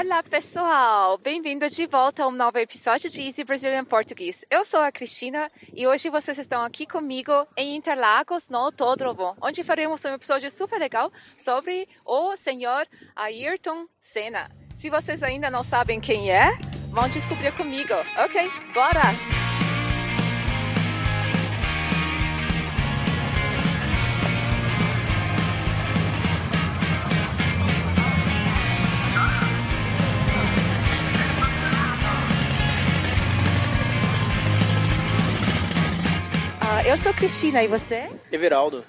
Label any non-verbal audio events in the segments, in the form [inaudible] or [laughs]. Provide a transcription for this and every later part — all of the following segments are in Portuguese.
Olá, pessoal! Bem-vindo de volta a um novo episódio de Easy Brazilian Português. Eu sou a Cristina e hoje vocês estão aqui comigo em Interlagos, no Autódromo, onde faremos um episódio super legal sobre o senhor Ayrton Senna. Se vocês ainda não sabem quem é, vão descobrir comigo. Ok, bora! Eu sou Cristina e você? Everaldo.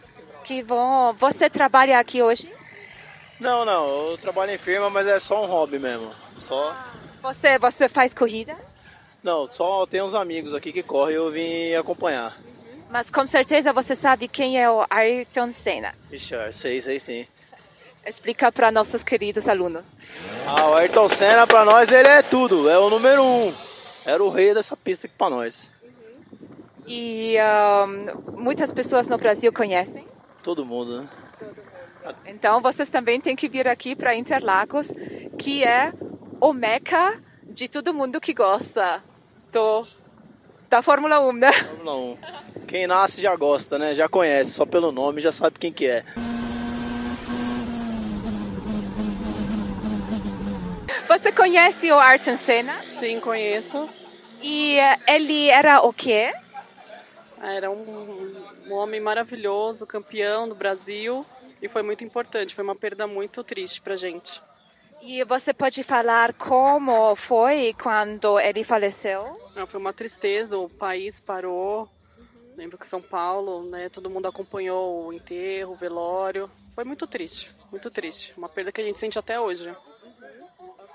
Que bom! Você trabalha aqui hoje? Não, não, eu trabalho em firma, mas é só um hobby mesmo. Só. Você, você faz corrida? Não, só tem uns amigos aqui que correm e eu vim acompanhar. Mas com certeza você sabe quem é o Ayrton Senna. Ixi, eu sei, sei sim. Explica para nossos queridos alunos. Ah, o Ayrton Senna pra nós ele é tudo, é o número um. Era o rei dessa pista aqui pra nós. E ahn, muitas pessoas no Brasil conhecem. Todo mundo, né? Então vocês também têm que vir aqui para Interlagos, que é o meca de todo mundo que gosta do, da Fórmula 1, né? Fórmula 1. Quem nasce já gosta, né? Já conhece, só pelo nome já sabe quem que é. Você conhece o Ayrton Senna? Sim, conheço. E eh, ele era o quê? Era um, um homem maravilhoso, campeão do Brasil e foi muito importante. Foi uma perda muito triste pra gente. E você pode falar como foi quando ele faleceu? Ah, Foi uma tristeza, o país parou. Lembro que São Paulo, né, todo mundo acompanhou o enterro, o velório. Foi muito triste, muito triste. Uma perda que a gente sente até hoje.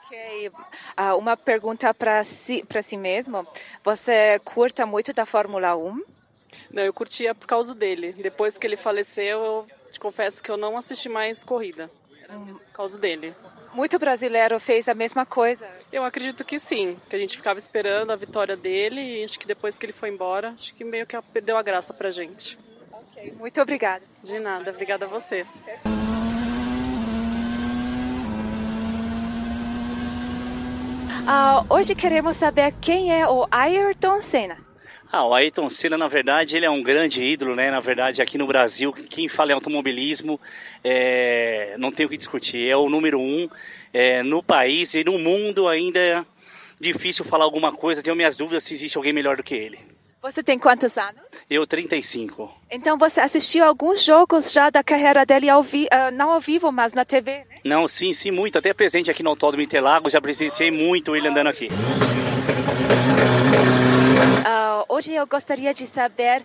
Ok. Ah, uma pergunta para si, para si mesmo. Você curta muito da Fórmula 1? Não, eu curtia por causa dele. Depois que ele faleceu, eu te confesso que eu não assisti mais corrida. Por causa dele. Muito brasileiro fez a mesma coisa. Eu acredito que sim, que a gente ficava esperando a vitória dele e acho que depois que ele foi embora, acho que meio que perdeu a graça pra gente. Muito obrigada. De nada, obrigada a você. Ah, hoje queremos saber quem é o Ayrton Senna. Ah, o Ayrton Senna, na verdade, ele é um grande ídolo, né? Na verdade, aqui no Brasil, quem fala em automobilismo, é, não tem o que discutir. É o número um é, no país e no mundo ainda é difícil falar alguma coisa. Tenho minhas dúvidas se existe alguém melhor do que ele. Você tem quantos anos? Eu, 35. Então você assistiu alguns jogos já da carreira dele ao vi ah, não ao vivo, mas na TV, né? Não, sim, sim, muito. Até presente aqui no Autódromo Interlagos, já presenciei muito ele andando aqui. Hoje eu gostaria de saber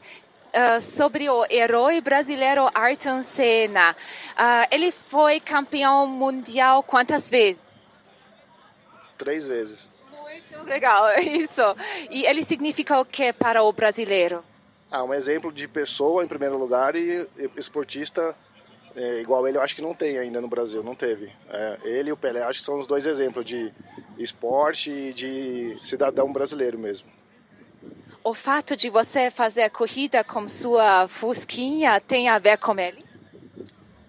ah, sobre o herói brasileiro Ayrton Senna. Ah, ele foi campeão mundial quantas vezes? Três vezes. Muito legal, [laughs] isso. E ele significa o que para o brasileiro? Ah, um exemplo de pessoa em primeiro lugar e esportista é, igual ele eu acho que não tem ainda no Brasil, não teve. É, ele e o Pelé acho que são os dois exemplos de esporte e de cidadão brasileiro mesmo. O fato de você fazer corrida com sua fusquinha tem a ver com ele?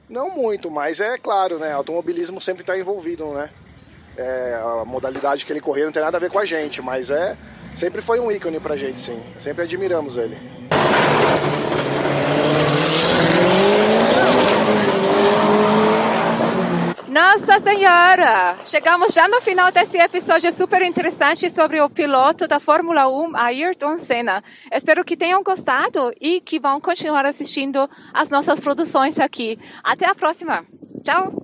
Não muito, mas é claro, né? Automobilismo sempre está envolvido, né? É, a modalidade que ele correu não tem nada a ver com a gente, mas é sempre foi um ícone pra gente, sim. Sempre admiramos ele. Nossa Senhora! Chegamos já no final desse episódio super interessante sobre o piloto da Fórmula 1, Ayrton Senna. Espero que tenham gostado e que vão continuar assistindo as nossas produções aqui. Até a próxima. Tchau!